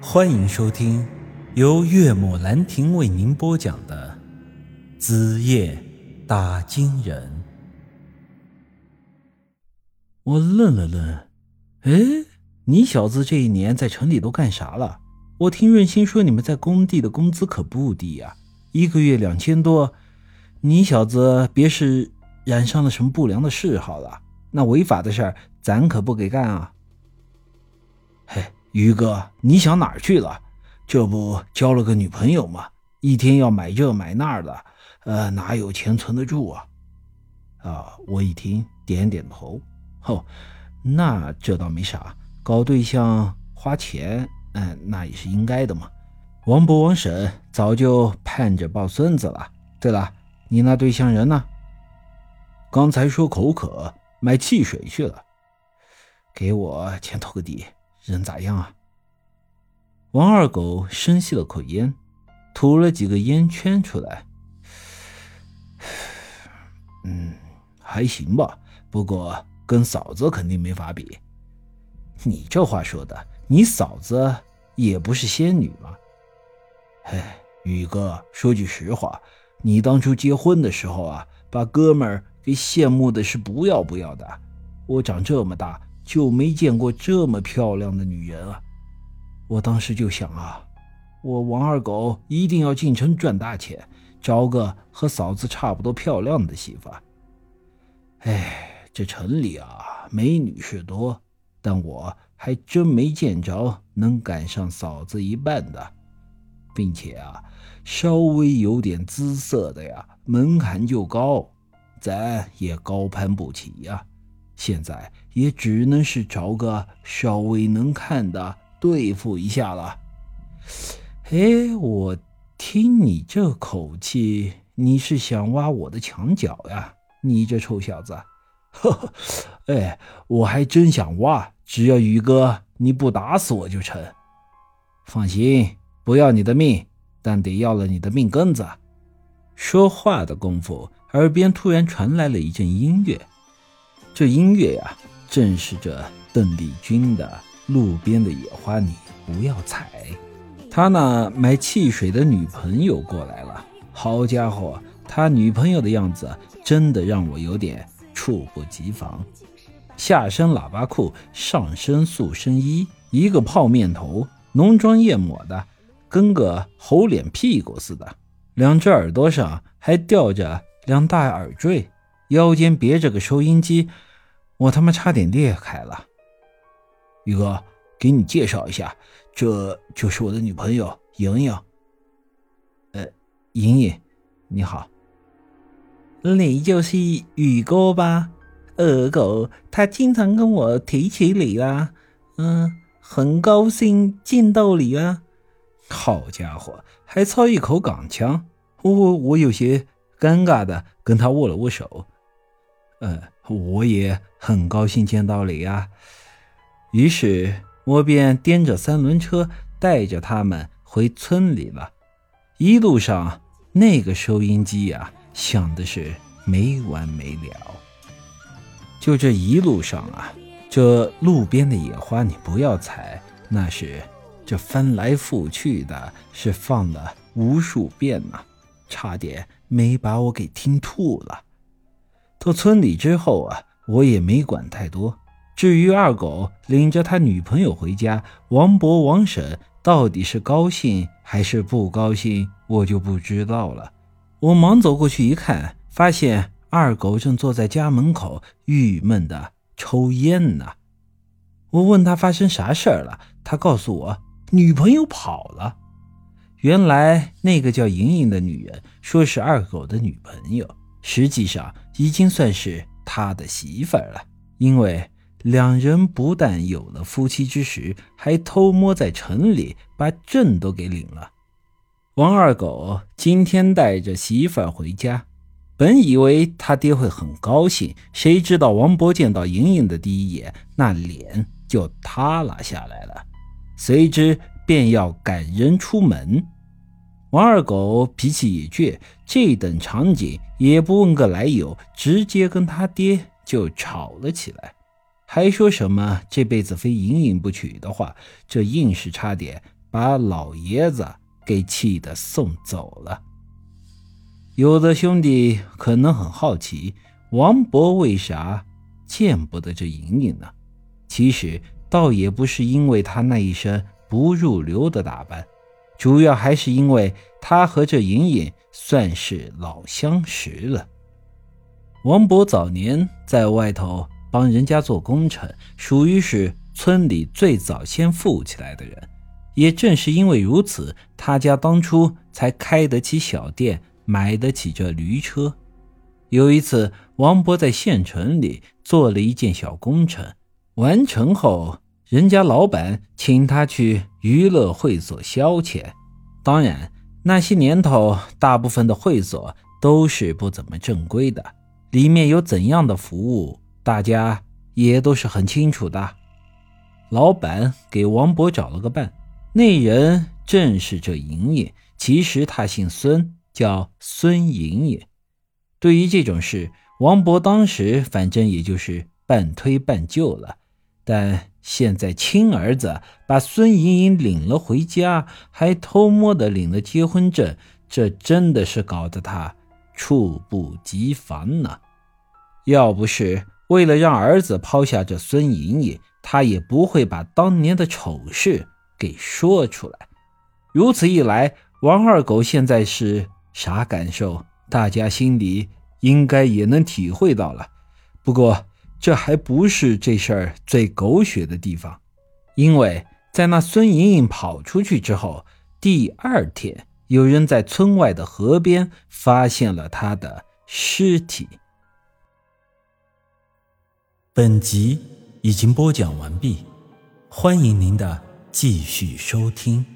欢迎收听由岳母兰亭为您播讲的《子夜打金人》。我愣了愣，哎，你小子这一年在城里都干啥了？我听润心说你们在工地的工资可不低呀，一个月两千多。你小子别是染上了什么不良的嗜好了？那违法的事儿咱可不给干啊！嘿，于哥，你想哪儿去了？这不交了个女朋友吗？一天要买这买那的，呃，哪有钱存得住啊？啊！我一听，点点头。哦，那这倒没啥，搞对象花钱，嗯，那也是应该的嘛。王伯、王婶早就盼着抱孙子了。对了，你那对象人呢？刚才说口渴，买汽水去了。给我钱投个底，人咋样啊？王二狗深吸了口烟，吐了几个烟圈出来。嗯，还行吧，不过。跟嫂子肯定没法比，你这话说的，你嫂子也不是仙女吗？哎，宇哥，说句实话，你当初结婚的时候啊，把哥们儿给羡慕的是不要不要的。我长这么大就没见过这么漂亮的女人啊！我当时就想啊，我王二狗一定要进城赚大钱，找个和嫂子差不多漂亮的媳妇。哎。这城里啊，美女是多，但我还真没见着能赶上嫂子一半的，并且啊，稍微有点姿色的呀，门槛就高，咱也高攀不起呀。现在也只能是找个稍微能看的对付一下了。哎，我听你这口气，你是想挖我的墙角呀？你这臭小子！呵呵，哎，我还真想挖，只要宇哥你不打死我就成。放心，不要你的命，但得要了你的命根子。说话的功夫，耳边突然传来了一阵音乐。这音乐呀，正是这邓丽君的《路边的野花你不要采》。他那买汽水的女朋友过来了。好家伙，他女朋友的样子真的让我有点……猝不及防，下身喇叭裤，上身塑身衣，一个泡面头，浓妆艳抹的，跟个猴脸屁股似的。两只耳朵上还吊着两大耳坠，腰间别着个收音机，我他妈差点裂开了。宇哥，给你介绍一下，这就是我的女朋友莹莹。呃，莹莹，你好。你就是宇哥吧？二狗他经常跟我提起你啦，嗯，很高兴见到你啊。好家伙，还操一口港腔，我我有些尴尬的跟他握了握手。呃，我也很高兴见到你呀。于是我便颠着三轮车带着他们回村里了。一路上那个收音机呀。想的是没完没了，就这一路上啊，这路边的野花你不要采，那是这翻来覆去的，是放了无数遍呐，差点没把我给听吐了。到村里之后啊，我也没管太多。至于二狗领着他女朋友回家，王伯、王婶到底是高兴还是不高兴，我就不知道了。我忙走过去一看，发现二狗正坐在家门口，郁闷的抽烟呢。我问他发生啥事儿了，他告诉我女朋友跑了。原来那个叫莹莹的女人说是二狗的女朋友，实际上已经算是他的媳妇儿了，因为两人不但有了夫妻之实，还偷摸在城里把证都给领了。王二狗今天带着媳妇儿回家，本以为他爹会很高兴，谁知道王伯见到莹莹的第一眼，那脸就塌了下来了，随之便要赶人出门。王二狗脾气也倔，这等场景也不问个来由，直接跟他爹就吵了起来，还说什么这辈子非莹莹不娶的话，这硬是差点把老爷子给气得送走了。有的兄弟可能很好奇，王博为啥见不得这莹莹呢？其实倒也不是因为他那一身不入流的打扮，主要还是因为他和这莹莹算是老相识了。王博早年在外头帮人家做工程，属于是村里最早先富起来的人。也正是因为如此，他家当初才开得起小店，买得起这驴车。有一次，王博在县城里做了一件小工程，完成后，人家老板请他去娱乐会所消遣。当然，那些年头，大部分的会所都是不怎么正规的，里面有怎样的服务，大家也都是很清楚的。老板给王博找了个伴。那人正是这莹莹，其实他姓孙，叫孙莹莹。对于这种事，王博当时反正也就是半推半就了。但现在亲儿子把孙莹莹领了回家，还偷摸的领了结婚证，这真的是搞得他猝不及防呢。要不是为了让儿子抛下这孙莹莹，他也不会把当年的丑事。给说出来，如此一来，王二狗现在是啥感受？大家心里应该也能体会到了。不过，这还不是这事儿最狗血的地方，因为在那孙莹莹跑出去之后，第二天有人在村外的河边发现了她的尸体。本集已经播讲完毕，欢迎您的。继续收听。